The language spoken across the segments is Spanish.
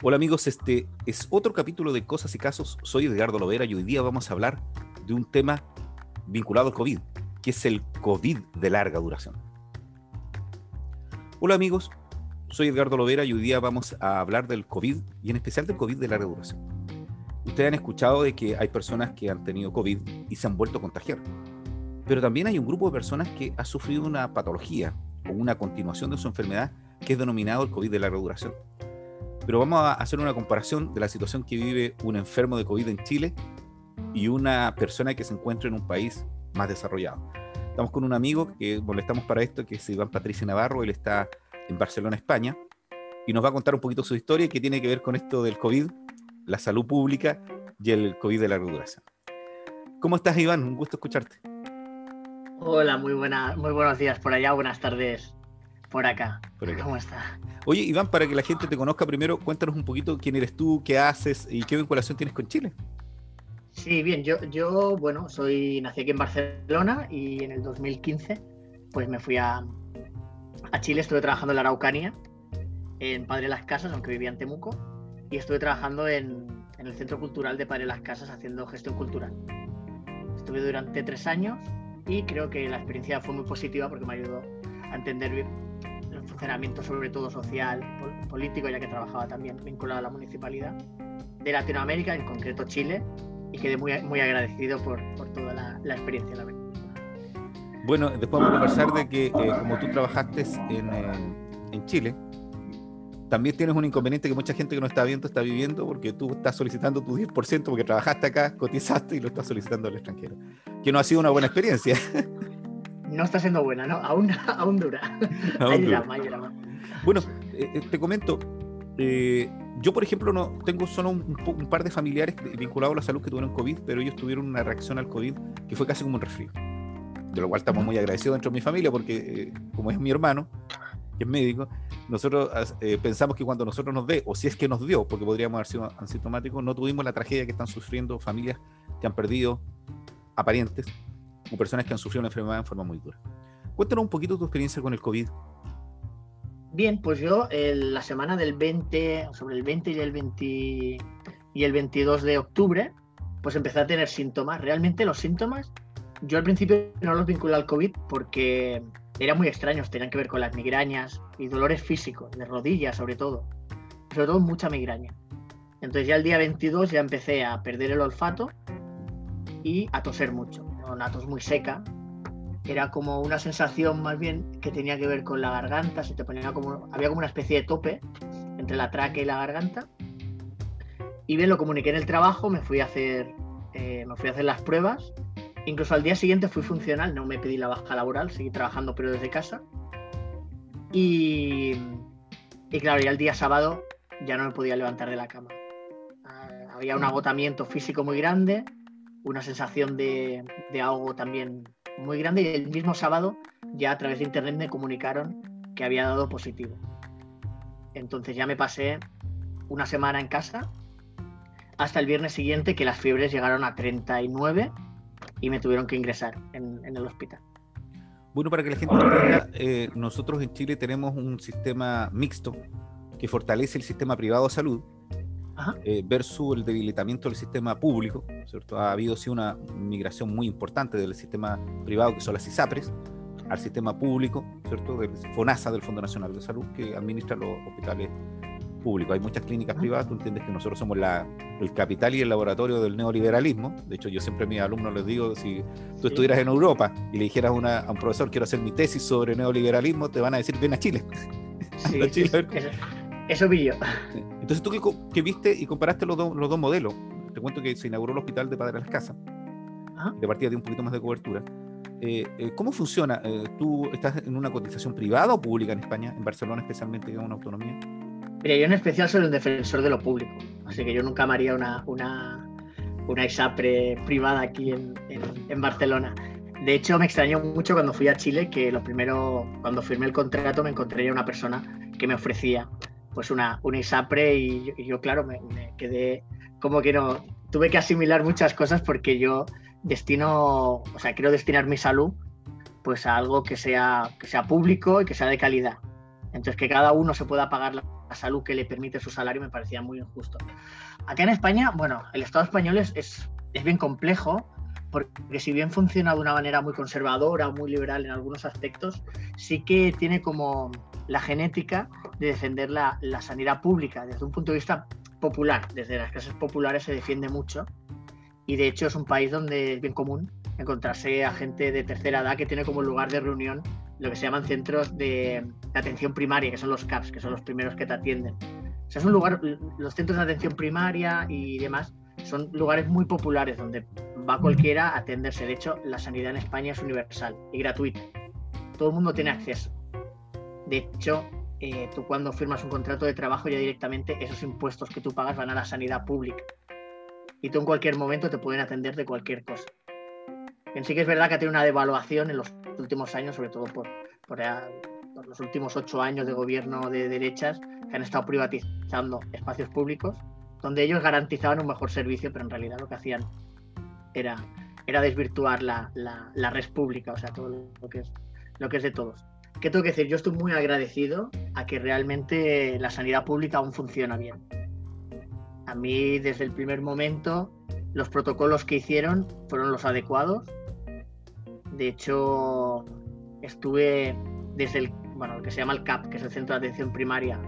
Hola amigos, este es otro capítulo de Cosas y Casos. Soy Edgardo Lovera y hoy día vamos a hablar de un tema vinculado al COVID, que es el COVID de larga duración. Hola amigos, soy Edgardo Lovera y hoy día vamos a hablar del COVID y en especial del COVID de larga duración. Ustedes han escuchado de que hay personas que han tenido COVID y se han vuelto a contagiar, pero también hay un grupo de personas que ha sufrido una patología o una continuación de su enfermedad que es denominado el COVID de larga duración pero vamos a hacer una comparación de la situación que vive un enfermo de COVID en Chile y una persona que se encuentra en un país más desarrollado. Estamos con un amigo que molestamos para esto, que es Iván Patricio Navarro, él está en Barcelona, España, y nos va a contar un poquito su historia que tiene que ver con esto del COVID, la salud pública y el COVID de larga duración. ¿Cómo estás, Iván? Un gusto escucharte. Hola, muy, buena, muy buenos días por allá, buenas tardes por acá. ¿Cómo está? Oye, Iván, para que la gente te conozca primero, cuéntanos un poquito quién eres tú, qué haces y qué vinculación tienes con Chile. Sí, bien, yo, yo bueno, soy, nací aquí en Barcelona y en el 2015 pues me fui a, a Chile, estuve trabajando en la Araucanía, en Padre Las Casas, aunque vivía en Temuco, y estuve trabajando en, en el Centro Cultural de Padre Las Casas haciendo gestión cultural. Estuve durante tres años y creo que la experiencia fue muy positiva porque me ayudó a entender funcionamiento sobre todo social, político, ya que trabajaba también vinculado a la municipalidad de Latinoamérica, en concreto Chile, y quedé muy, muy agradecido por, por toda la, la experiencia. La bueno, después vamos a conversar de que eh, como tú trabajaste en, eh, en Chile, también tienes un inconveniente que mucha gente que no está viendo está viviendo porque tú estás solicitando tu 10% porque trabajaste acá, cotizaste y lo estás solicitando al extranjero. Que no ha sido una buena experiencia. no está siendo buena, ¿no? Aún, aún dura. Bueno, eh, eh, te comento, eh, yo por ejemplo no tengo solo un, par de familiares vinculados a la salud que tuvieron COVID, pero ellos tuvieron una reacción al COVID que fue casi como un resfrío. De lo cual estamos muy agradecidos dentro de mi familia porque como es mi hermano, que es médico, nosotros pensamos que cuando nosotros nos dé, o si es que nos dio, porque podríamos haber sido asintomáticos, no tuvimos la tragedia que están sufriendo familias que han perdido a parientes o personas que han sufrido una enfermedad en forma muy dura. Cuéntanos un poquito tu experiencia con el COVID. Bien, pues yo la semana del 20, sobre el 20 y el 20 y el 22 de octubre, pues empecé a tener síntomas. Realmente los síntomas, yo al principio no los vinculé al COVID porque eran muy extraños, tenían que ver con las migrañas y dolores físicos, de rodillas sobre todo, sobre todo mucha migraña. Entonces ya el día 22 ya empecé a perder el olfato y a toser mucho una tos muy seca. Era como una sensación más bien que tenía que ver con la garganta, se te ponía como, había como una especie de tope entre la tráquea y la garganta. Y bien, lo comuniqué en el trabajo, me fui a hacer, eh, me fui a hacer las pruebas. Incluso al día siguiente fui funcional, no me pedí la baja laboral, seguí trabajando pero desde casa. Y, y claro, ya el día sábado ya no me podía levantar de la cama. Ah, había un agotamiento físico muy grande, una sensación de, de ahogo también muy grande y el mismo sábado ya a través de internet me comunicaron que había dado positivo. Entonces ya me pasé una semana en casa hasta el viernes siguiente que las fiebres llegaron a 39 y me tuvieron que ingresar en, el hospital. Bueno, para que la gente entienda, eh, nosotros en Chile tenemos un sistema mixto que fortalece el sistema privado de salud eh, versus el debilitamiento del sistema público, ¿cierto? Ha habido sí una migración muy importante del sistema privado, que son las ISAPRES, al sistema público, ¿cierto? Del FONASA, del Fondo Nacional de Salud, que administra los hospitales públicos. Hay muchas clínicas privadas, tú entiendes que nosotros somos la, el capital y el laboratorio del neoliberalismo. De hecho, yo siempre a mis alumnos les digo, si tú estuvieras en Europa y le dijeras a un profesor, quiero hacer mi tesis sobre neoliberalismo, te van a decir, ven a Chile. Sí, Chile eso yo. Entonces tú que, viste y comparaste los, los, dos modelos, te cuento que se inauguró el hospital de Padre Las Casas, de partida de un poquito más de cobertura. Eh, eh, ¿Cómo funciona? Eh, ¿Tú estás en una cotización privada o pública en España, en Barcelona especialmente, que es una autonomía? Mira, yo en especial soy un defensor de lo público, así que yo nunca me haría una, una, una ISAPRE privada aquí en, en, en Barcelona. De hecho, me extrañó mucho cuando fui a Chile que lo primero, cuando firmé el contrato, me encontré a una persona que me ofrecía pues una, una ISAPRE y yo, claro, me, quedé como que no, tuve que asimilar muchas cosas porque yo destino, o sea, quiero destinar mi salud pues a algo que sea, que sea público y que sea de calidad. Entonces, que cada uno se pueda pagar salud que le permite su salario me parecía muy injusto. Acá en España, bueno, el Estado español es, es, es bien complejo porque si bien funciona de una manera muy conservadora, muy liberal en algunos aspectos, sí que tiene como la genética de defender la, sanidad pública desde un punto de vista popular. Desde las clases populares se defiende mucho y de hecho es un país donde es bien común encontrarse a gente de tercera edad que tiene como lugar de reunión lo que se llaman centros de, atención primaria, que son los CAPS, que son los primeros que te atienden. O sea, es un lugar, los centros de atención primaria y demás son lugares muy populares donde va cualquiera a atenderse. De hecho, la sanidad en España es universal y gratuita. Todo el mundo tiene acceso. De hecho, eh, tú cuando firmas un contrato de trabajo ya directamente esos impuestos que tú pagas van a la sanidad pública. Y tú en cualquier momento te pueden atender de cualquier cosa. En sí que es verdad que ha tenido una devaluación en los últimos años, sobre todo por, por, por los últimos ocho años de gobierno de derechas, que han estado privatizando espacios públicos, donde ellos garantizaban un mejor servicio, pero en realidad lo que hacían era, era desvirtuar la, la, la red pública, o sea, todo lo que es, lo que es de todos. ¿Qué tengo que decir? Yo estoy muy agradecido a que realmente la sanidad pública aún funciona bien. A mí, desde el primer momento, los protocolos que hicieron fueron los adecuados. De hecho, estuve desde el, bueno, lo que se llama el CAP, que es el Centro de Atención Primaria,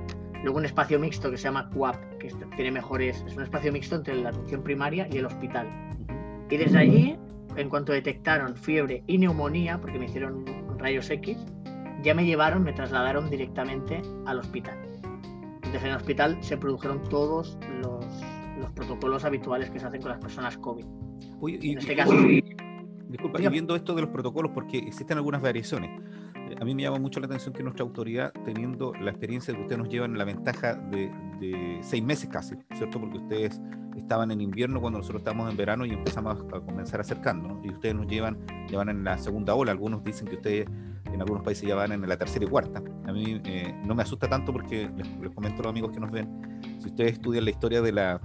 luego un espacio mixto que se llama CUAP, que tiene mejores, es un espacio mixto entre la atención primaria y el hospital. Y desde allí, en cuanto detectaron fiebre y neumonía, porque me hicieron rayos X, ya me llevaron, me trasladaron directamente al hospital. Desde el hospital se produjeron todos los, los protocolos habituales que se hacen con las personas COVID. Uy, y, en este caso... Disculpa, y viendo esto de los protocolos, porque existen algunas variaciones a mí me llama mucho la atención que nuestra autoridad, teniendo la experiencia que ustedes nos llevan la ventaja de, de, seis meses casi, ¿cierto? Porque ustedes estaban en invierno cuando nosotros estábamos en verano y empezamos a comenzar acercándonos. Y ustedes nos llevan, llevan en la segunda ola. Algunos dicen que ustedes en algunos países ya van en la tercera y cuarta. A mí eh, no me asusta tanto porque les, comento a los amigos que nos ven, si ustedes estudian la historia de la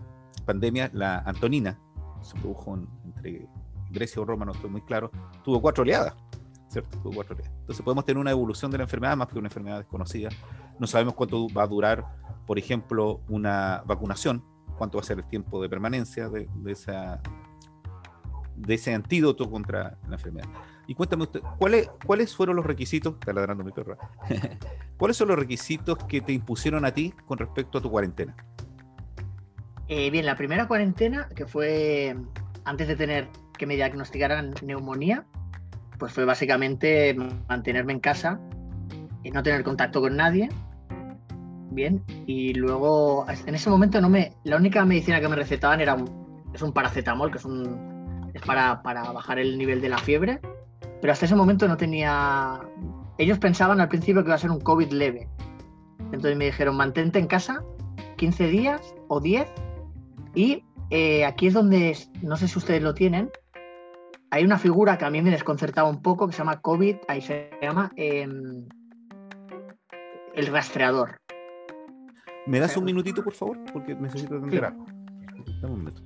pandemia, la Antonina, se produjo en, entre Grecia o Roma, no estoy muy claro, tuvo cuatro oleadas. ¿cierto? Tuvo cuatro oleadas. Entonces podemos tener una evolución de la enfermedad más que una enfermedad desconocida. No sabemos cuánto va a durar, por ejemplo, una vacunación, cuánto va a ser el tiempo de permanencia de, ese antídoto contra la enfermedad. Y cuéntame usted, ¿cuáles, ¿cuáles fueron los requisitos? Está ladrando mi perro. ¿Cuáles son los requisitos que te impusieron a ti con respecto a tu cuarentena? Eh, bien, la primera cuarentena, que fue antes de tener que me diagnosticaran neumonía, pues fue básicamente mantenerme en casa y no tener contacto con nadie. Bien, y luego en ese momento no me. La única medicina que me recetaban era un, es un paracetamol, que es un. es para, para bajar el nivel de la fiebre. Pero hasta ese momento no tenía. Ellos pensaban al principio que iba a ser un COVID leve. Entonces me dijeron, mantente en casa 15 días o 10. Y eh, aquí es donde, no sé si ustedes lo tienen, hay una figura que a mí me desconcertaba un poco que se llama COVID, ahí se llama eh, el rastreador. ¿Me das un minutito, por favor? Porque necesito entender sí. algo. Dame un minuto.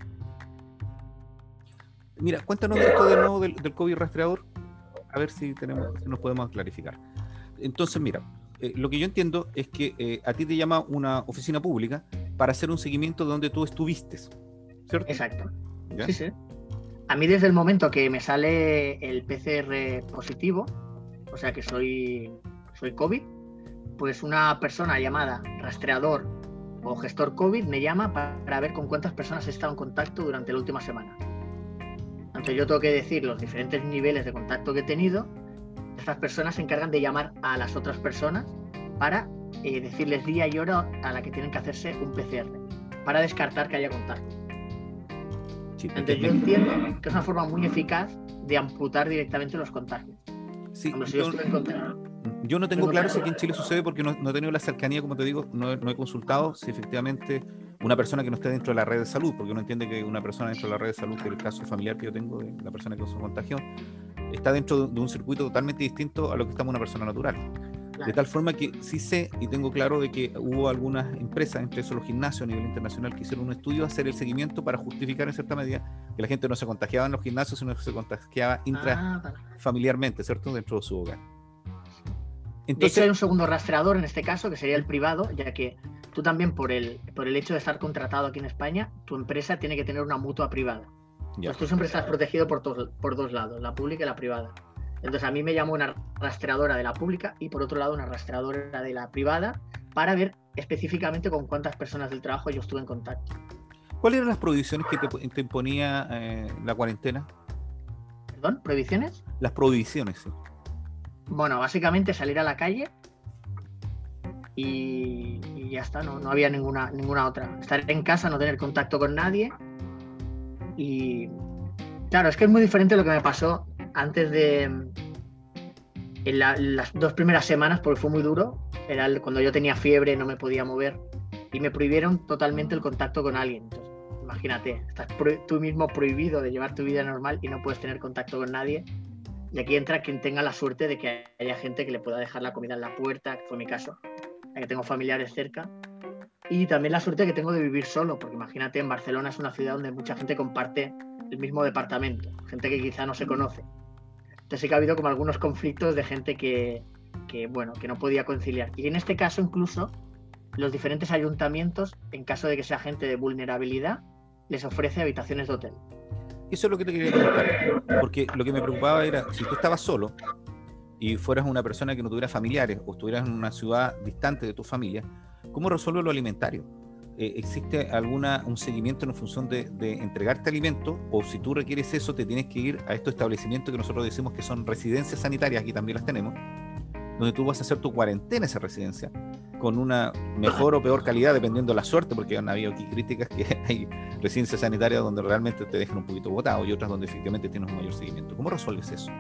Mira, cuéntanos esto de nuevo del, del, COVID rastreador, a ver si, tenemos, si nos podemos clarificar. Entonces, mira, eh, lo que yo entiendo es que eh, a ti te llama una oficina pública para hacer un seguimiento de donde tú estuviste, ¿cierto? Exacto. ¿Ya? Sí, sí. A mí desde el momento que me sale el PCR positivo, o sea que soy, soy COVID, pues una persona llamada rastreador o gestor COVID me llama para ver con cuántas personas he estado en contacto durante la última semana. Entonces yo tengo que decir los diferentes niveles de contacto que he tenido. Estas personas se encargan de llamar a las otras personas para eh, decirles día y hora a la que tienen que hacerse un PCR, para descartar que haya contacto. Sí, Entonces yo entiendo que es una forma muy eficaz de amputar directamente los contagios. Sí, yo, yo, no tengo claro si aquí en Chile sucede porque no, no, he tenido la cercanía, como te digo, no, no, he consultado si efectivamente una persona que no esté dentro de la red de salud, porque uno entiende que una persona dentro de la red de salud, que es el caso familiar que yo tengo de la persona que se contagió, está dentro de un circuito totalmente distinto a lo que está una persona natural. De tal forma que sí sé y tengo claro de que hubo algunas empresas, entre esos los gimnasios a nivel internacional, que hicieron un estudio a hacer el seguimiento para justificar en cierta medida que la gente no se contagiaba en los gimnasios, sino que se contagiaba intrafamiliarmente, ¿cierto? Dentro de su hogar. Entonces, de hecho, hay un segundo rastreador en este caso, que sería el privado, ya que tú también por el, por el hecho de estar contratado aquí en España, tu empresa tiene que tener una mutua privada. Pues tú siempre estás protegido por, por dos lados, la pública y la privada. Entonces a mí me llamó una rastreadora de la pública y por otro lado una rastreadora de la privada para ver específicamente con cuántas personas del trabajo yo estuve en contacto. ¿Cuáles eran las prohibiciones que te, imponía eh, la cuarentena? ¿Perdón? ¿Prohibiciones? Las prohibiciones, sí. Bueno, básicamente salir a la calle y, ya está, no, no había ninguna, ninguna otra. Estar en casa, no tener contacto con nadie y claro, es que es muy diferente lo que me pasó antes de en las dos primeras semanas, porque fue muy duro. Era cuando yo tenía fiebre, no me podía mover y me prohibieron totalmente el contacto con alguien. Entonces, imagínate, estás tú mismo prohibido de llevar tu vida normal y no puedes tener contacto con nadie. Y aquí entra quien tenga la suerte de que haya gente que le pueda dejar la comida en la puerta, que fue mi caso, que tengo familiares cerca. Y también la suerte que tengo de vivir solo, porque imagínate, en Barcelona es una ciudad donde mucha gente comparte el mismo departamento, gente que quizá no se conoce. Entonces sí que ha habido como algunos conflictos de gente que, que, bueno, que no podía conciliar. Y en este caso incluso los diferentes ayuntamientos, en caso de que sea gente de vulnerabilidad, les ofrece habitaciones de hotel. Eso es lo que te quería preguntar, porque lo que me preocupaba era, si tú estabas solo y fueras una persona que no tuviera familiares o estuvieras en una ciudad distante de tu familia, ¿cómo resuelve lo alimentario? Eh, ¿existe alguna un seguimiento en función de, entregarte alimento o si tú requieres eso te tienes que ir a estos establecimientos que nosotros decimos que son residencias sanitarias, aquí también las tenemos, donde tú vas a hacer tu cuarentena en esa residencia con una mejor o peor calidad dependiendo de la suerte, porque han habido aquí críticas que hay residencias sanitarias donde realmente te dejan un poquito botado y otras donde efectivamente tienes un mayor seguimiento. ¿Cómo resuelves eso?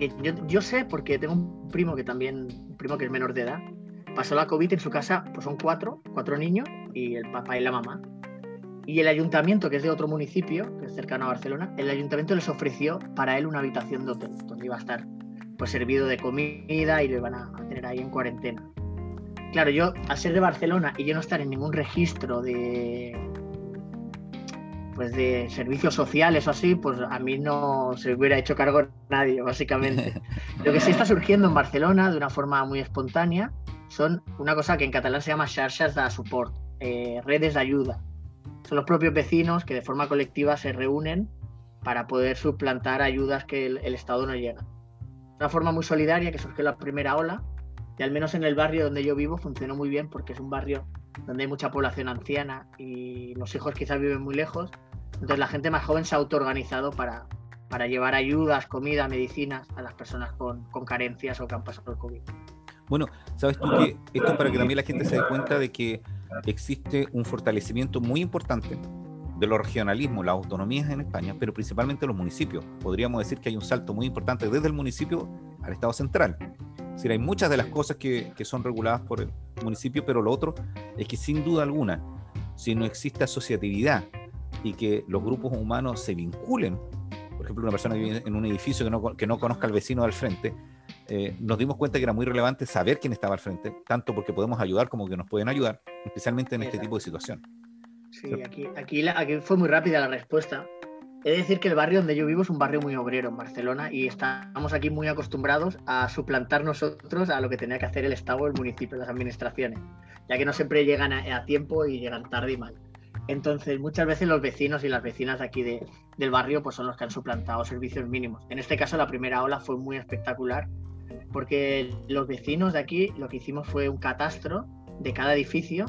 Yo, yo sé porque tengo un primo que también, un primo que es menor de edad, pasó la COVID en su casa, pues son cuatro, cuatro niños y el papá y la mamá. Y el ayuntamiento, que es de otro municipio, que es cercano a Barcelona, el ayuntamiento les ofreció para él una habitación de hotel, donde iba a estar pues servido de comida y lo iban a, tener ahí en cuarentena. Claro, yo al ser de Barcelona y yo no estar en ningún registro de pues de servicios sociales o así, pues a mí no se hubiera hecho cargo nadie, básicamente. Lo que sí está surgiendo en Barcelona de una forma muy espontánea son una cosa que en catalán se llama xarxas de support, eh, redes de ayuda. Son los propios vecinos que de forma colectiva se reúnen para poder suplantar ayudas que el, Estado no llega. Una forma muy solidaria que surgió la primera ola y al menos en el barrio donde yo vivo funcionó muy bien porque es un barrio donde hay mucha población anciana y los hijos quizás viven muy lejos. Entonces la gente más joven se ha autoorganizado para, para llevar ayudas, comida, medicinas a las personas con, con carencias o que han pasado el COVID. Bueno, sabes tú que esto es para que también la gente se dé cuenta de que existe un fortalecimiento muy importante de los regionalismos, las autonomías en España, pero principalmente los municipios. Podríamos decir que hay un salto muy importante desde el municipio al Estado central. Es decir, hay muchas de las cosas que, que son reguladas por el municipio, pero lo otro es que sin duda alguna, si no existe asociatividad y que los grupos humanos se vinculen, por ejemplo, una persona que vive en un edificio que no, que no conozca al vecino del frente, eh, nos dimos cuenta que era muy relevante saber quién estaba al frente, tanto porque podemos ayudar como que nos pueden ayudar, especialmente en este tipo de situación. Sí, aquí, aquí, aquí fue muy rápida la respuesta. He de decir que el barrio donde yo vivo es un barrio muy obrero en Barcelona y estamos aquí muy acostumbrados a suplantar nosotros a lo que tenía que hacer el Estado, el municipio, las administraciones, ya que no siempre llegan a, tiempo y llegan tarde y mal. Entonces, muchas veces los vecinos y las vecinas de aquí de, del barrio pues son los que han suplantado servicios mínimos. En este caso, la primera ola fue muy espectacular porque los vecinos de aquí lo que hicimos fue un catastro de cada edificio,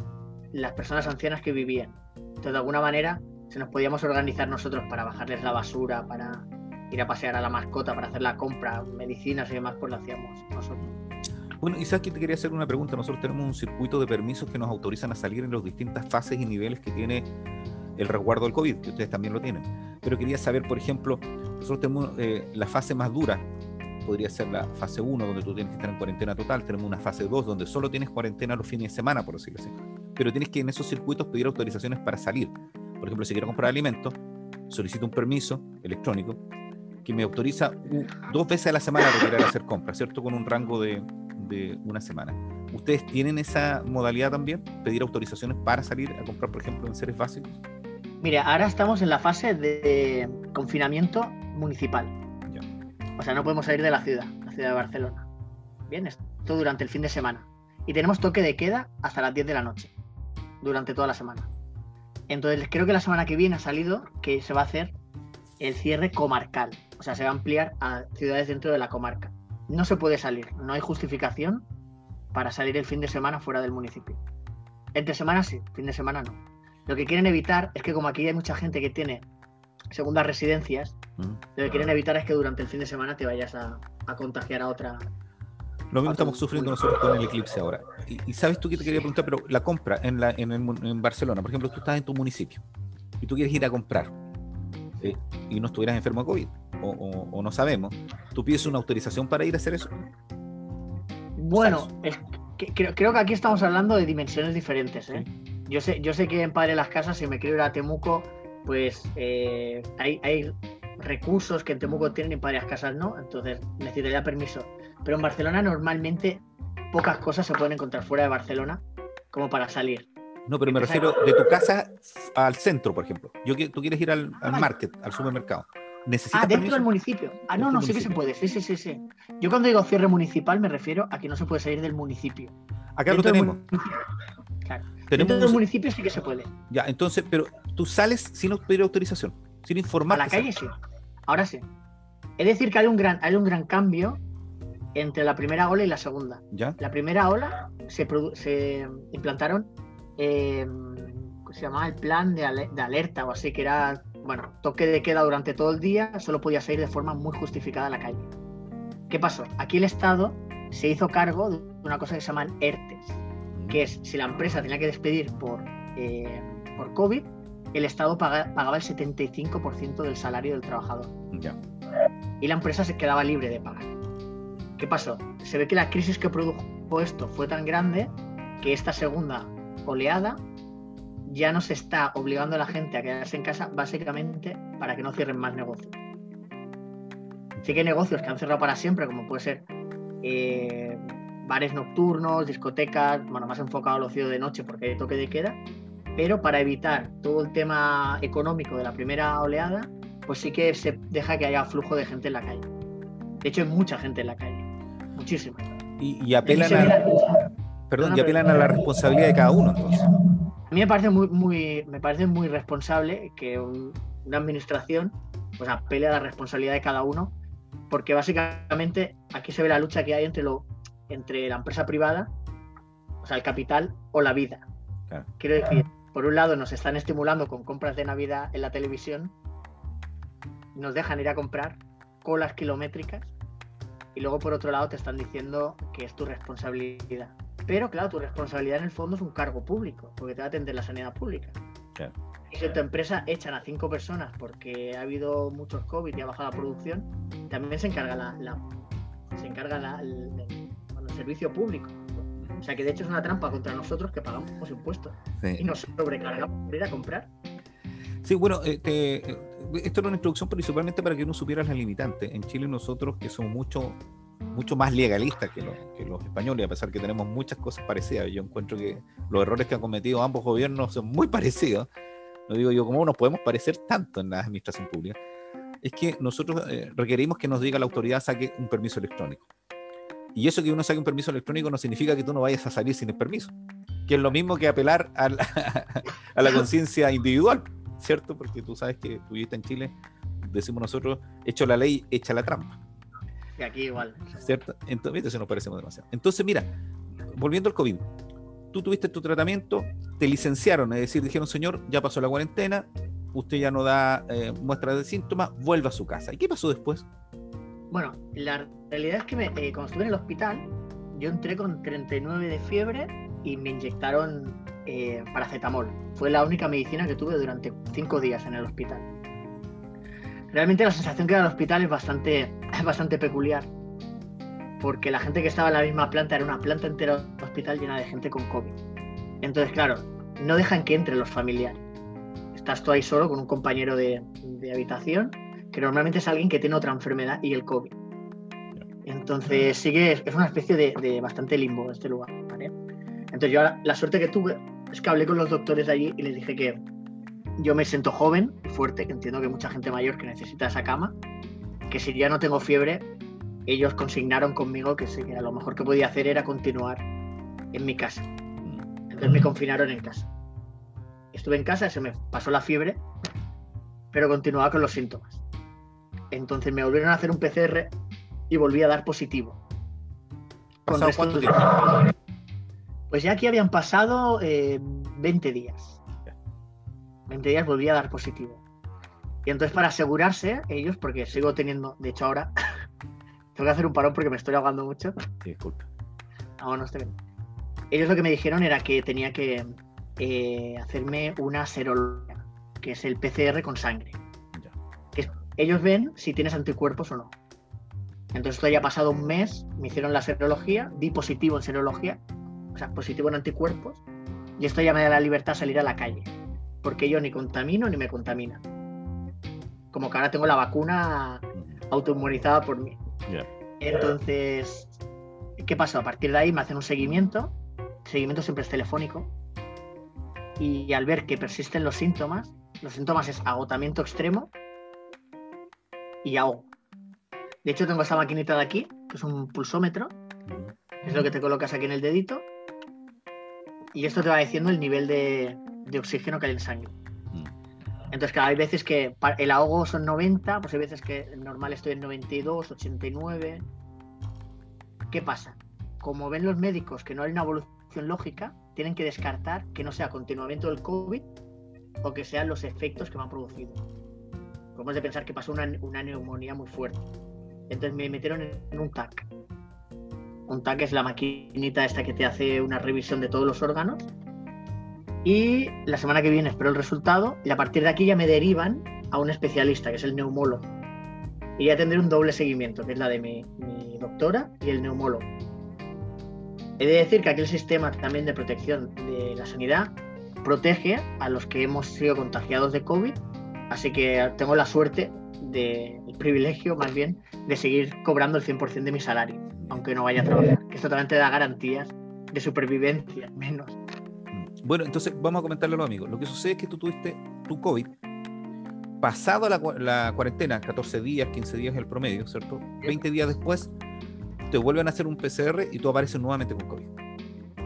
las personas ancianas que vivían. Entonces, de alguna manera, se nos podíamos organizar nosotros para bajarles la basura, para ir a pasear a la mascota, para hacer la compra, medicinas y demás, pues lo hacíamos nosotros. Bueno, Isaac, te quería hacer una pregunta. Nosotros tenemos un circuito de permisos que nos autorizan a salir en las distintas fases y niveles que tiene el resguardo del COVID, que ustedes también lo tienen. Pero quería saber, por ejemplo, nosotros tenemos eh, la fase más dura, podría ser la fase 1, donde tú tienes que estar en cuarentena total. Tenemos una fase 2, donde solo tienes cuarentena los fines de semana, por decirlo así. Pero tienes que en esos circuitos pedir autorizaciones para salir. Por ejemplo, si quiero comprar alimentos, solicito un permiso electrónico que me autoriza dos veces a la semana a retirar a hacer compras, ¿cierto? Con un rango de, de una semana. ¿Ustedes tienen esa modalidad también? ¿Pedir autorizaciones para salir a comprar, por ejemplo, en seres básicos? Mira, ahora estamos en la fase de confinamiento municipal. O sea, no podemos salir de la ciudad, la ciudad de Barcelona. Bien, esto durante el fin de semana. Y tenemos toque de queda hasta las 10 de la noche. durante toda la semana. Entonces creo que la semana que viene ha salido que se va a hacer el cierre comarcal, o sea, se va a ampliar a ciudades dentro de la comarca. No se puede salir, no hay justificación para salir el fin de semana fuera del municipio. Entre semana sí, fin de semana no. Lo que quieren evitar es que como aquí hay mucha gente que tiene segundas residencias, lo que quieren evitar es que durante el fin de semana te vayas a, contagiar a otra. Lo mismo estamos sufriendo nosotros con el eclipse ahora. Y, sabes tú que te quería preguntar, pero la compra en, la, en, Barcelona, por ejemplo, tú estás en tu municipio y tú quieres ir a comprar eh, y no estuvieras enfermo de COVID o, no sabemos, ¿tú pides una autorización para ir a hacer eso? Bueno, creo, que aquí estamos hablando de dimensiones diferentes. ¿eh? Yo, sé, yo sé que en Padre Las Casas, si me quiero ir a Temuco, pues eh, hay, hay, recursos que en Temuco tienen y en varias casas no, entonces necesitaría permiso. Pero en Barcelona normalmente pocas cosas se pueden encontrar fuera de Barcelona como para salir. No, pero me refiero de tu casa al centro, por ejemplo. Yo, tú quieres ir al, al market, al supermercado. ¿Necesitas ah, dentro del municipio. Ah, no, no, sí que se puede. Sí, sí, sí, sí. Yo cuando digo cierre municipal me refiero a que no se puede salir del municipio. Acá lo tenemos. Claro. Dentro del municipio sí que se puede. Ya, entonces, pero tú sales sin pedir autorización, sin informar. A la calle sí. Ahora sí. Es decir, que hay un gran, hay un gran cambio entre la primera ola y la segunda. ¿Ya? La primera ola se, se implantaron, eh, se llamaba el plan de, alerta o así, que era, bueno, toque de queda durante todo el día, solo podía salir de forma muy justificada a la calle. ¿Qué pasó? Aquí el Estado se hizo cargo de una cosa que se llaman ERTES, que es si la empresa tenía que despedir por, eh, por COVID, el Estado pagaba el 75% del salario del trabajador. Y la empresa se quedaba libre de pagar. ¿Qué pasó? Se ve que la crisis que produjo esto fue tan grande que esta segunda oleada ya no se está obligando a la gente a quedarse en casa básicamente para que no cierren más negocios. Sí que hay negocios que han cerrado para siempre, como puede ser eh, bares nocturnos, discotecas, bueno, más enfocado al ocio de noche porque hay toque de queda, pero para evitar todo el tema económico de la primera oleada, pues sí que se deja que haya flujo de gente en la calle. De hecho, hay mucha gente en la calle, muchísima. Y, apelan, a, perdón, y apelan a la responsabilidad de cada uno, entonces. A mí me parece muy, muy, me parece muy responsable que una administración pues apele a la responsabilidad de cada uno, porque básicamente aquí se ve la lucha que hay entre, lo, entre la empresa privada, o sea, el capital o la vida. Quiero decir, por un lado nos están estimulando con compras de Navidad en la televisión, nos dejan ir a comprar colas kilométricas y luego por otro lado te están diciendo que es tu responsabilidad. Pero claro, tu responsabilidad en el fondo es un cargo público, porque te va a atender la sanidad pública. Y si en tu empresa echan a cinco personas porque ha habido muchos COVID y ha bajado la producción, también se encarga la, se encarga el servicio público. O sea que de hecho es una trampa contra nosotros que pagamos impuestos y nos sobrecargamos por ir a comprar. Sí, bueno, eh, eh, esto era una introducción principalmente para que uno supiera las limitantes. En Chile nosotros, que somos mucho, mucho más legalistas que los, españoles, a pesar que tenemos muchas cosas parecidas, yo encuentro que los errores que han cometido ambos gobiernos son muy parecidos. No digo yo, ¿cómo nos podemos parecer tanto en la administración pública? Es que nosotros eh, requerimos que nos diga la autoridad saque un permiso electrónico. Y eso que uno saque un permiso electrónico no significa que tú no vayas a salir sin el permiso, que es lo mismo que apelar a la, conciencia individual, ¿cierto? Porque tú sabes que tú en Chile, decimos nosotros, hecho la ley, echa la trampa. Y aquí igual. ¿Cierto? Entonces, eso nos parecemos demasiado. Entonces, mira, volviendo al COVID, tú tuviste tu tratamiento, te licenciaron, es decir, dijeron, señor, ya pasó la cuarentena, usted ya no da eh, muestras de síntomas, vuelva a su casa. ¿Y qué pasó después? Bueno, la realidad es que me, eh, cuando estuve en el hospital, yo entré con 39 de fiebre y me inyectaron eh, paracetamol. Fue la única medicina que tuve durante cinco días en el hospital. Realmente la sensación que da el hospital es bastante, bastante peculiar, porque la gente que estaba en la misma planta era una planta entera del hospital llena de gente con COVID. Entonces, claro, no dejan que entre los familiares. Estás tú ahí solo con un compañero de, de habitación que normalmente es alguien que tiene otra enfermedad y el COVID. Entonces sí que es, una especie de, bastante limbo este lugar. Entonces yo la, suerte que tuve es que hablé con los doctores de allí y les dije que yo me siento joven y fuerte, que entiendo que mucha gente mayor que necesita esa cama, que si ya no tengo fiebre, ellos consignaron conmigo que, sí, que lo mejor que podía hacer era continuar en mi casa. Entonces me confinaron en casa. estuve en casa, se me pasó la fiebre, pero continuaba con los síntomas. Entonces me volvieron a hacer un PCR y volví a dar positivo. ¿Pasado cuánto tiempo? Pues ya aquí habían pasado 20 eh, días. 20 días volví a dar positivo. Y entonces para asegurarse, ellos, porque sigo teniendo, de hecho ahora, tengo que hacer un parón porque me estoy ahogando mucho. disculpa. Ah, no, estoy bien. Ellos lo que me dijeron era que tenía que eh, hacerme una serología, que es el PCR con sangre. ellos ven si tienes anticuerpos o no. Entonces esto ya ha pasado un mes, me hicieron la serología, di positivo en serología, o sea, positivo en anticuerpos, y esto ya me da la libertad de salir a la calle, porque yo ni contamino ni me contamina. Como que ahora tengo la vacuna autoinmunizada por mí. Entonces, ¿qué pasó? A partir de ahí me hacen un seguimiento, el seguimiento siempre es telefónico, y al ver que persisten los síntomas, los síntomas es agotamiento extremo y ahogo. De hecho, tengo esta maquinita de aquí, que es un pulsómetro. Es lo que te colocas aquí en el dedito. Y esto te va diciendo el nivel de, oxígeno que hay en sangre. Mm. Entonces, claro, hay veces que el ahogo son 90, pues hay veces que normal estoy en 92, 89. ¿Qué pasa? Como ven los médicos que no hay una evolución lógica, tienen que descartar que no sea continuamiento del COVID o que sean los efectos que me han producido. Como es de pensar que pasó una, una neumonía muy fuerte. Entonces me metieron en un TAC. TAC es la maquinita esta que te hace una revisión de todos los órganos. Y la semana que viene espero el resultado y a partir de aquí ya me derivan a un especialista, que es el neumólogo. Y ya tendré un doble seguimiento, que es la de mi, doctora y el neumólogo. He de decir que aquel sistema también de protección de la sanidad protege a los que hemos sido contagiados de COVID, así que tengo la suerte de, el privilegio más bien de seguir cobrando el 100% de mi salario, aunque no vaya a trabajar, que esto también te da garantías de supervivencia, menos. Mm. Bueno, entonces vamos a comentarle a los amigos. Lo que sucede es que tú tuviste tu COVID, pasado la, la cuarentena, 14 días, 15 días el promedio, ¿cierto? 20 días después, te vuelven a hacer un PCR y tú apareces nuevamente con COVID.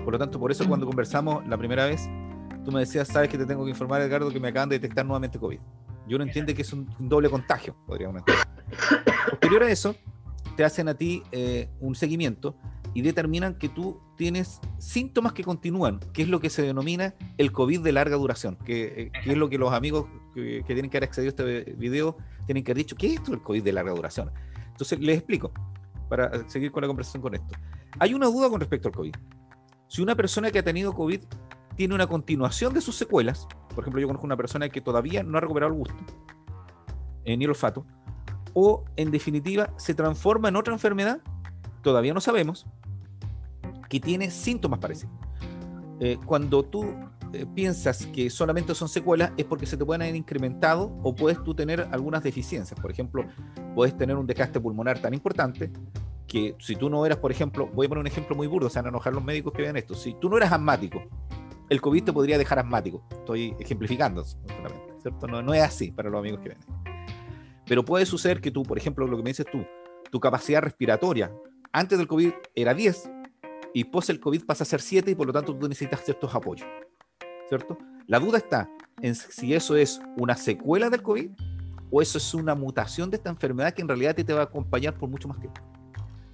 Por lo tanto, por eso cuando conversamos la primera vez, tú me decías, sabes que te tengo que informar, Edgardo, que me acaban de detectar nuevamente COVID. Yo no entiendo que es un, doble contagio, podríamos decir. Posterior a eso, te hacen a ti eh, un seguimiento y determinan que tú tienes síntomas que continúan, que es lo que se denomina el COVID de larga duración, que, eh, es lo que los amigos que, tienen que haber accedido a este video tienen que haber dicho, ¿qué es esto el COVID de larga duración? Entonces, les explico, para seguir con la conversación con esto. Hay una duda con respecto al COVID. Si una persona que ha tenido COVID tiene una continuación de sus secuelas, por ejemplo, yo conozco una persona que todavía no ha recuperado el gusto, eh, ni el olfato, o en definitiva se transforma en otra enfermedad, todavía no sabemos, que tiene síntomas parecidos. Eh, cuando tú eh, piensas que solamente son secuelas es porque se te pueden haber incrementado o puedes tú tener algunas deficiencias. Por ejemplo, puedes tener un desgaste pulmonar tan importante que si tú no eras, por ejemplo, voy a poner un ejemplo muy burdo, se van a enojar los médicos que vean esto, si tú no eras asmático el COVID te podría dejar asmático. Estoy ejemplificando, ¿cierto? No, no es así para los amigos que ven. Pero puede suceder que tú, por ejemplo, lo que me dices tú, tu capacidad respiratoria antes del COVID era 10 y pos el COVID pasa a ser 7 y por lo tanto tú necesitas ciertos apoyos. ¿Cierto? La duda está en si eso es una secuela del COVID o eso es una mutación de esta enfermedad que en realidad te, te va a acompañar por mucho más tiempo.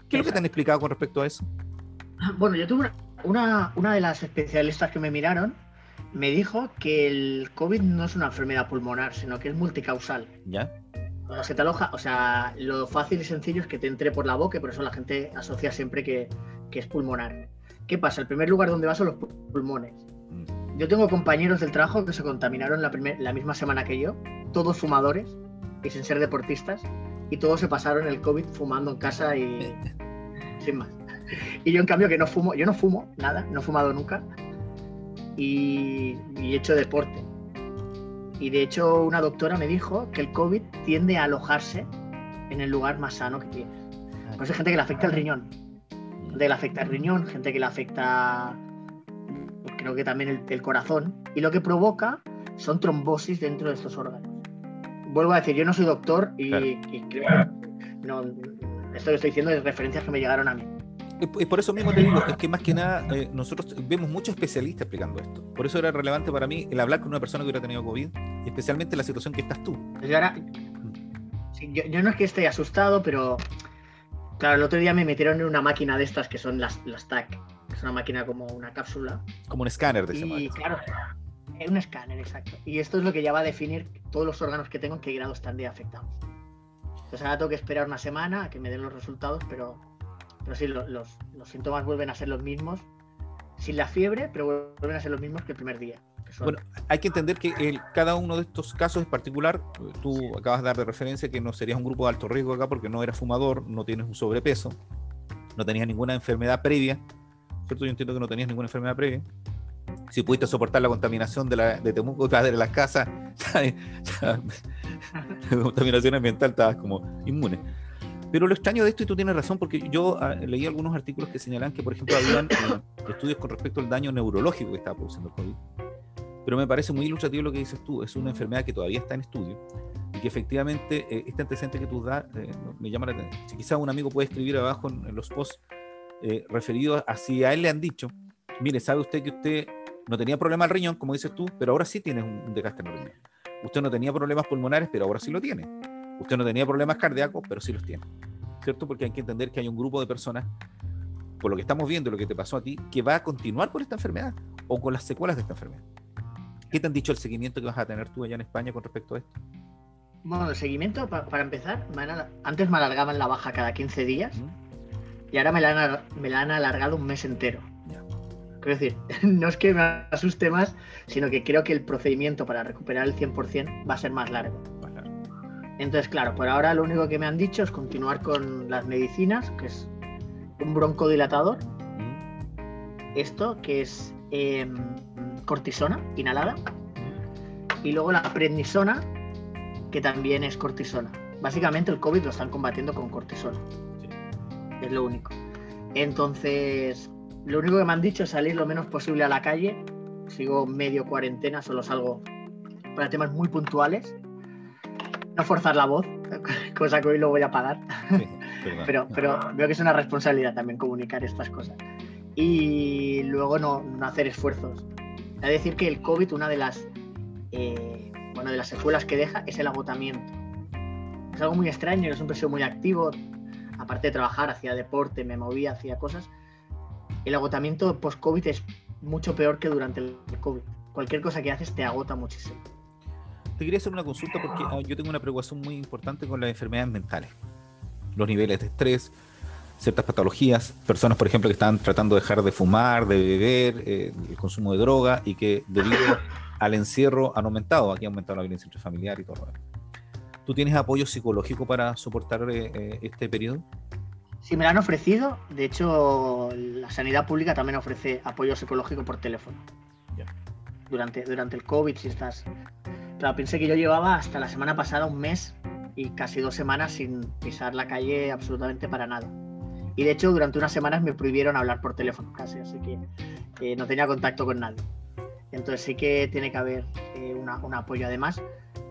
¿Qué es lo que te han explicado con respecto a eso? Bueno, yo tuve una, una, de las especialistas que me miraron me dijo que el COVID no es una enfermedad pulmonar, sino que es multicausal. ¿Ya? Cuando se te aloja, o sea, lo fácil y sencillo es que te entre por la boca y por eso la gente asocia siempre que, es pulmonar. ¿Qué pasa? El primer lugar donde vas son los pulmones. Mm. Yo tengo compañeros del trabajo que se contaminaron la, la misma semana que yo, todos fumadores y sin ser deportistas, y todos se pasaron el COVID fumando en casa y sin más. Y yo en cambio que no fumo, yo no fumo nada, no he fumado nunca y, he hecho deporte. Y de hecho una doctora me dijo que el COVID tiende a alojarse en el lugar más sano que tienes. Pues hay gente que le afecta el riñón, gente que le afecta el riñón, gente que le afecta creo que también el, corazón, y lo que provoca son trombosis dentro de estos órganos. Vuelvo a decir, yo no soy doctor y, creo que no, esto que estoy diciendo es referencias que me llegaron a mí. Y por eso mismo te digo, es que más que nada eh, nosotros vemos muchos especialistas explicando esto. Por eso era relevante para mí el hablar con una persona que hubiera tenido COVID, especialmente la situación que estás tú. Yo, ahora, yo, no es que esté asustado, pero claro, el otro día me metieron en una máquina de estas que son las, las TAC. Es una máquina como una cápsula. Como un escáner de Y claro, es un escáner, exacto. Y esto es lo que ya va a definir todos los órganos que tengo en qué grado están de afectados. Entonces ahora tengo que esperar una semana a que me den los resultados, pero pero sí, los, síntomas vuelven a ser los mismos, sin la fiebre, pero vuelven a ser los mismos que el primer día. Bueno, hay que entender que el, cada uno de estos casos es particular. Tú acabas de dar de referencia que no serías un grupo de alto riesgo acá porque no eras fumador, no tienes un sobrepeso, no tenías ninguna enfermedad previa. ¿Cierto? Yo entiendo que no tenías ninguna enfermedad previa. Si pudiste soportar la contaminación de, la, de Temuco, de las casas, la contaminación ambiental, estabas como inmune. Pero lo extraño de esto, y tú tienes razón, porque yo ah, leí algunos artículos que señalan que, por ejemplo, habían eh, estudios con respecto al daño neurológico que estaba produciendo el COVID. Pero me parece muy ilustrativo lo que dices tú. Es una enfermedad que todavía está en estudio y que efectivamente eh, este antecedente que tú das eh, me llama la atención. Si quizás un amigo puede escribir abajo en, los posts referidos a si a él le han dicho, mire, sabe usted que usted no tenía problema al riñón, como dices tú, pero ahora sí tiene un, un desgaste en el riñón. Usted no tenía problemas pulmonares, pero ahora sí lo tiene Usted no tenía problemas cardíacos, pero sí los tiene. ¿Cierto? Porque hay que entender que hay un grupo de personas, por lo que estamos viendo, lo que te pasó a ti, que va a continuar con esta enfermedad o con las secuelas de esta enfermedad. ¿Qué te han dicho el seguimiento que vas a tener tú allá en España con respecto a esto? Bueno, el seguimiento, para, empezar, antes me alargaban la baja cada 15 días y ahora me la, han, me la han alargado un mes entero. Quiero decir, no es que me asuste más, sino que creo que el procedimiento para recuperar el 100% va a ser más largo. Entonces, claro, por ahora lo único que me han dicho es continuar con las medicinas, que es un broncodilatador. Esto, que es em, cortisona inhalada. Y luego la prednisona, que también es cortisona. Básicamente el COVID lo están combatiendo con cortisona. Es lo único. Entonces, lo único que me han dicho es salir lo menos posible a la calle. Sigo medio cuarentena, solo salgo para temas muy puntuales no forzar la voz, cosa que hoy lo voy a pagar. pero, pero veo que es una responsabilidad también comunicar estas cosas. Y luego no, hacer esfuerzos. Es decir que el COVID, una de las, eh, bueno, de las secuelas que deja es el agotamiento. Es algo muy extraño, yo siempre he sido muy activo, aparte de trabajar, hacía deporte, me movía, hacía cosas. El agotamiento post-COVID es mucho peor que durante el COVID. Cualquier cosa que haces te agota muchísimo te quería hacer una consulta porque ah, yo tengo una preocupación muy importante con las enfermedades mentales. Los niveles de estrés, ciertas patologías, personas, por ejemplo, que están tratando de dejar de fumar, de beber, eh, el consumo de droga y que debido al encierro han aumentado, aquí ha aumentado la violencia intrafamiliar y todo. ¿Tú tienes apoyo psicológico para soportar eh, eh, este periodo? Sí, me lo han ofrecido. De hecho, la sanidad pública también ofrece apoyo psicológico por teléfono. Durante, durante el COVID, si estás pensé que yo llevaba hasta la semana pasada un mes y casi dos semanas sin pisar la calle absolutamente para nada. Y de hecho, durante unas semanas me prohibieron hablar por teléfono casi, así que no tenía contacto con nadie. Entonces sí que tiene que haber eh, un apoyo. Además,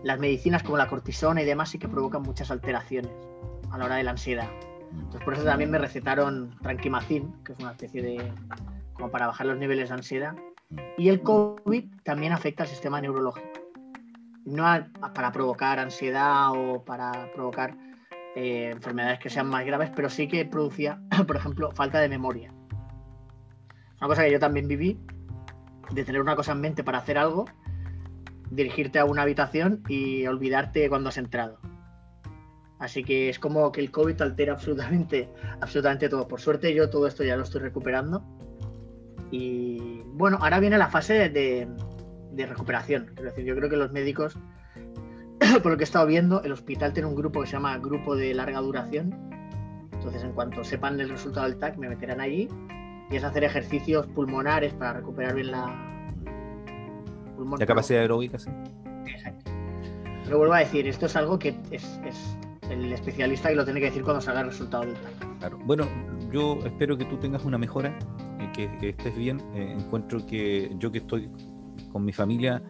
las medicinas como la cortisona y demás sí que provocan muchas alteraciones a la hora de la ansiedad. Entonces por eso también me recetaron tranquimacin, que es una especie de... como para bajar los niveles de ansiedad. Y el COVID también afecta al sistema neurológico no para provocar ansiedad o para provocar eh, enfermedades que sean más graves, pero sí que producía, por ejemplo, falta de memoria. Una cosa que yo también viví, de tener una cosa en mente para hacer algo, dirigirte a una habitación y olvidarte cuando has entrado. Así que es como que el COVID altera absolutamente, absolutamente todo. Por suerte yo todo esto ya lo estoy recuperando. Y bueno, ahora viene la fase de, de recuperación. Quiero decir, yo creo que los médicos, por lo que he estado viendo, el hospital tiene un grupo que se llama Grupo de Larga Duración. Entonces, en cuanto sepan el resultado del TAC, me meterán allí y es hacer ejercicios pulmonares para recuperar bien la La capacidad aeróbica, sí. Exacto. Pero vuelvo a decir, esto es algo que es, el especialista y lo tiene que decir cuando salga el resultado del TAC. Claro. Bueno, yo espero que tú tengas una mejora, que, que estés bien. Eh, encuentro que yo que estoy con mi familia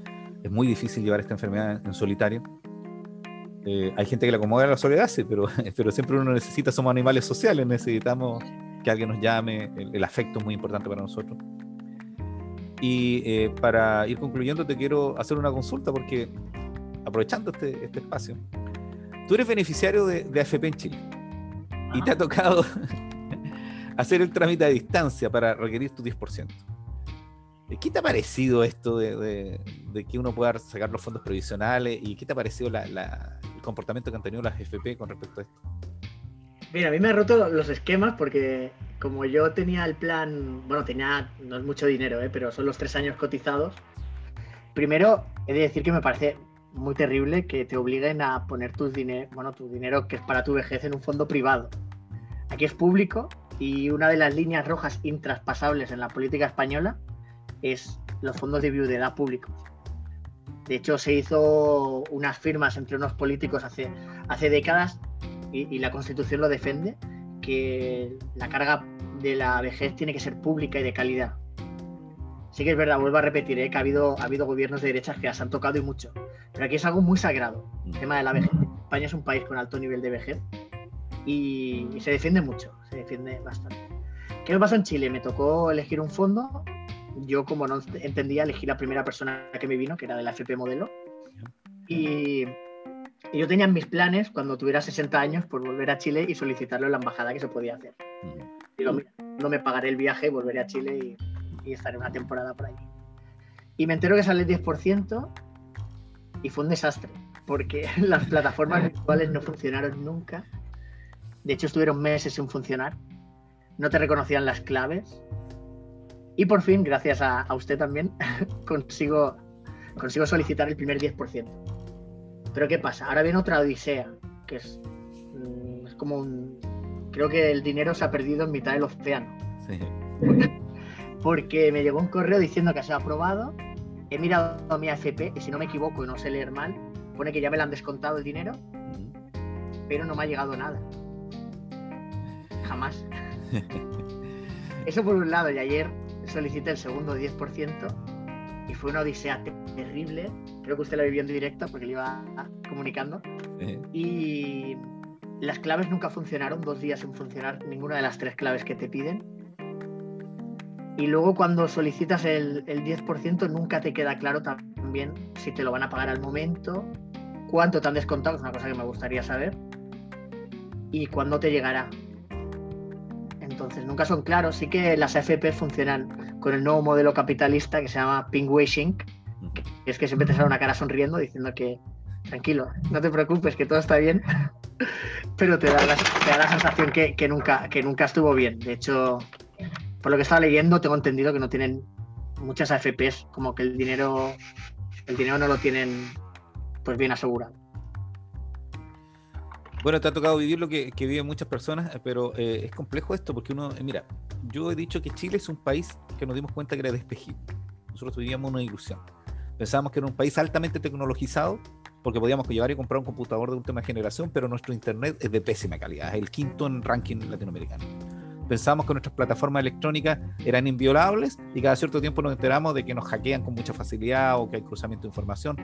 es muy difícil llevar esta enfermedad en solitario. Eh, hay gente que la acomoda a la soledad, sí, pero, pero siempre uno necesita, somos animales sociales, necesitamos que alguien nos llame, el, afecto es muy importante para nosotros. Y eh, para ir concluyendo, te quiero hacer una consulta porque, aprovechando este, este espacio, tú eres beneficiario de, de AFP en Chile y te ha tocado hacer el trámite a distancia para requerir tu 10%. ¿Qué te ha parecido esto de, que uno pueda sacar los fondos previsionales y qué te ha parecido el comportamiento que han tenido las FP con respecto a esto? Mira, a mí me ha roto los esquemas porque como yo tenía el plan, bueno, tenía, no es mucho dinero, ¿eh? pero son los tres años cotizados. Primero, he de decir que me parece muy terrible que te obliguen a poner tus dinero, bueno, tu dinero que es para tu vejez en un fondo privado. Aquí es público y una de las líneas rojas intraspasables en la política española es los fondos de viudedad públicos. De hecho, se hizo unas firmas entre unos políticos hace, hace décadas y, la Constitución lo defiende, que la carga de la vejez tiene que ser pública y de calidad. Sí que es verdad, vuelvo a repetir, ¿eh? que ha habido, ha habido gobiernos de derechas que las han tocado y mucho. Pero aquí es algo muy sagrado, el tema de la vejez. España es un país con alto nivel de vejez y, y se defiende mucho, se defiende bastante. ¿Qué me pasó en Chile? Me tocó elegir un fondo yo como no entendía, elegí la primera persona que me vino, que era de la FP Modelo. Y, yo tenía en mis planes, cuando tuviera 60 años, por volver a Chile y solicitarlo en la embajada que se podía hacer. Digo, no me pagaré el viaje, volveré a Chile y, y estaré una temporada por allí. Y me entero que sale el 10% y fue un desastre, porque las plataformas virtuales no funcionaron nunca. De hecho, estuvieron meses sin funcionar. No te reconocían las claves y por fin, gracias a, usted también, consigo, consigo solicitar el primer 10%. Pero ¿qué pasa? Ahora viene otra odisea, que es, mm, es como un... Creo que el dinero se ha perdido en mitad del océano. Sí. Porque, me llegó un correo diciendo que se ha aprobado, he mirado a mi AFP y si no me equivoco y no sé leer mal, pone que ya me lo han descontado el dinero, pero no me ha llegado nada. Jamás. Eso por un lado, y ayer solicité el segundo 10% y fue una odisea terrible. Creo que usted la vivió en directo porque le iba comunicando. Y las claves nunca funcionaron, dos días sin funcionar ninguna de las tres claves que te piden. Y luego cuando solicitas el, el 10% nunca te queda claro también si te lo van a pagar al momento, cuánto te han descontado, es una cosa que me gustaría saber, y cuándo te llegará. Entonces, nunca son claros. Sí que las AFP funcionan con el nuevo modelo capitalista que se llama pinkwashing, que es que siempre te sale una cara sonriendo diciendo que tranquilo, no te preocupes, que todo está bien, pero te da la, sensación que, nunca, que nunca estuvo bien. De hecho, por lo que estaba leyendo, tengo entendido que no tienen muchas AFPs, como que el dinero, el dinero no lo tienen pues bien asegurado. Bueno, te ha tocado vivir lo que, viven muchas personas, pero eh, es complejo esto porque uno, eh, mira, yo he dicho que Chile es un país que nos dimos cuenta que era despejido. Nosotros vivíamos una ilusión. Pensábamos que era un país altamente tecnologizado porque podíamos llevar y comprar un computador de última generación, pero nuestro internet es de pésima calidad, es el quinto en ranking latinoamericano. Pensábamos que nuestras plataformas electrónicas eran inviolables y cada cierto tiempo nos enteramos de que nos hackean con mucha facilidad o que hay cruzamiento de información.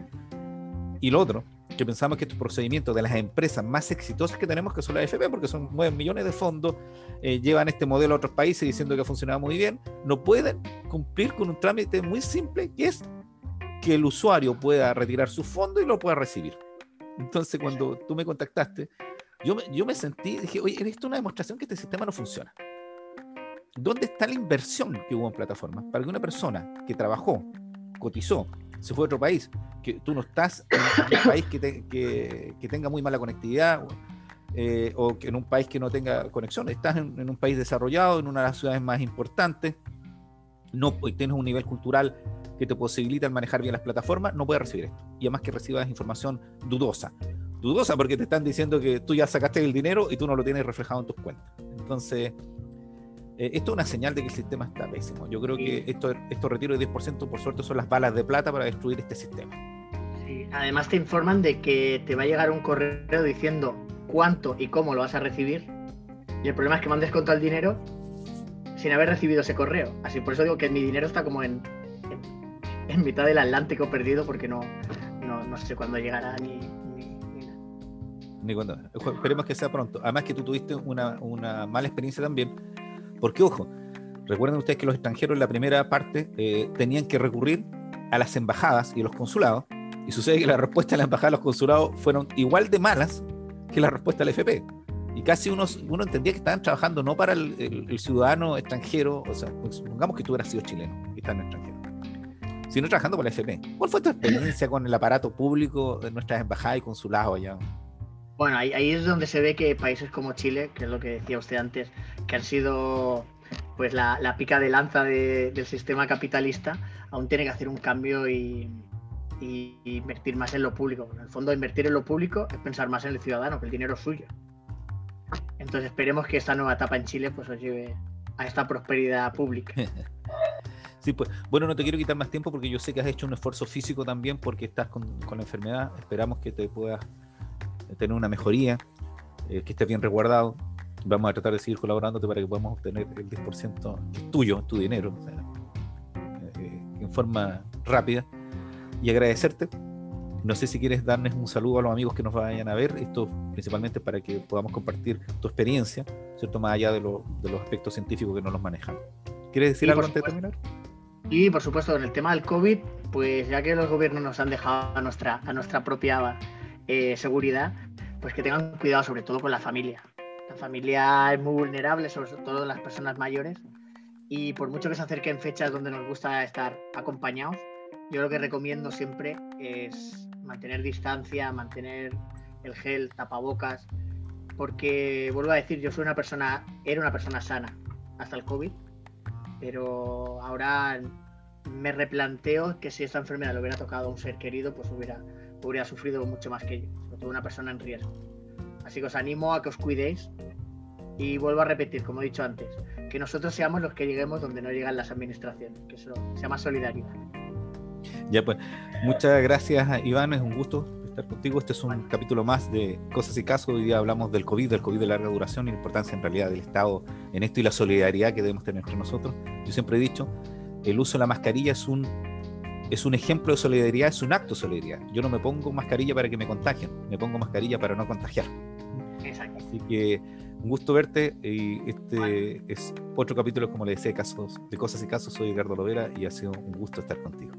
Y lo otro, que pensamos que estos procedimientos de las empresas más exitosas que tenemos, que son las FP, porque son 9 millones de fondos, eh, llevan este modelo a otros países diciendo que ha funcionado muy bien, no pueden cumplir con un trámite muy simple, que es que el usuario pueda retirar su fondo y lo pueda recibir. Entonces, cuando tú me contactaste, yo, yo me sentí, dije, oye, esto es una demostración que este sistema no funciona. ¿Dónde está la inversión que hubo en plataformas? Para que una persona que trabajó, cotizó, se fue a otro país, que tú no estás en un país que, que, tenga muy mala conectividad eh, o que en un país que no tenga conexión, estás en, un país desarrollado, en una de las ciudades más importantes, no tienes un nivel cultural que te posibilita manejar bien las plataformas, no puedes recibir esto. Y además que recibas información dudosa. Dudosa porque te están diciendo que tú ya sacaste el dinero y tú no lo tienes reflejado en tus cuentas. Entonces, eh, esto es una señal de que el sistema está pésimo. Yo creo que esto, estos retiros de 10%, por suerte, son las balas de plata para destruir este sistema. Sí. Además, te informan de que te va a llegar un correo diciendo cuánto y cómo lo vas a recibir. Y el problema es que me han descontado el dinero sin haber recibido ese correo. Así por eso digo que mi dinero está como en, en, mitad del Atlántico perdido porque no, no, sé cuándo llegará ni, ni, cuándo. Esperemos que sea pronto. Además que tú tuviste una, una mala experiencia también Porque, ojo, recuerden ustedes que los extranjeros en la primera parte eh, tenían que recurrir a las embajadas y a los consulados, y sucede que la respuesta de la embajada y los consulados fueron igual de malas que la respuesta del FP. Y casi uno, entendía que estaban trabajando no para el, ciudadano extranjero, o sea, pues, supongamos que tú hubieras sido chileno y estás en extranjero, sino trabajando para la FP. ¿Cuál fue tu experiencia con el aparato público de nuestras embajadas y consulados allá? Bueno, ahí, es donde se ve que países como Chile, que es lo que decía usted antes, que han sido pues la, pica de lanza del sistema capitalista, aún tiene que hacer un cambio y, invertir más en lo público. En el fondo, invertir en lo público es pensar más en el ciudadano, que el dinero es suyo. Entonces esperemos que esta nueva etapa en Chile pues os lleve a esta prosperidad pública. Sí, pues bueno, no te quiero quitar más tiempo porque yo sé que has hecho un esfuerzo físico también porque estás con, con la enfermedad. Esperamos que te puedas tener una mejoría, eh, que estés bien resguardado. Vamos a tratar de seguir colaborándote para que podamos obtener el 10% que es tuyo, tu dinero, eh, en forma rápida. Y agradecerte. No sé si quieres darles un saludo a los amigos que nos vayan a ver, esto principalmente para que podamos compartir tu experiencia, ¿cierto? Más allá de, de los aspectos científicos que no los manejan. ¿Quieres decir algo antes de terminar? Y por supuesto, en el tema del COVID, pues ya que los gobiernos nos han dejado a nuestra, a nuestra propia eh, seguridad, pues que tengan cuidado sobre todo con la familia. La familia es muy vulnerable, sobre todo las personas mayores, y por mucho que se acerquen fechas donde nos gusta estar acompañados, yo lo que recomiendo siempre es mantener distancia, mantener el gel, tapabocas, porque vuelvo a decir, yo soy una persona, era una persona sana hasta el COVID, pero ahora me replanteo que si esta enfermedad le hubiera tocado a un ser querido, pues hubiera, hubiera sufrido mucho más que yo, sobre todo una persona en riesgo. Así que os animo a que os cuidéis y vuelvo a repetir, como he dicho antes, que nosotros seamos los que lleguemos donde no llegan las administraciones, que eso se llama solidaridad. Ya pues, muchas gracias Iván, es un gusto estar contigo. Este es un capítulo más de Cosas y Casos. Hoy día hablamos del COVID, del COVID de larga duración y la importancia en realidad del Estado en esto y la solidaridad que debemos tener entre nosotros. Yo siempre he dicho, el uso de la mascarilla es un, es un ejemplo de solidaridad, es un acto de solidaridad. Yo no me pongo mascarilla para que me contagien, me pongo mascarilla para no contagiar. Así que un gusto verte y este es otro capítulo, como le decía, casos, de cosas y casos. Soy Edgardo Lovera y ha sido un gusto estar contigo.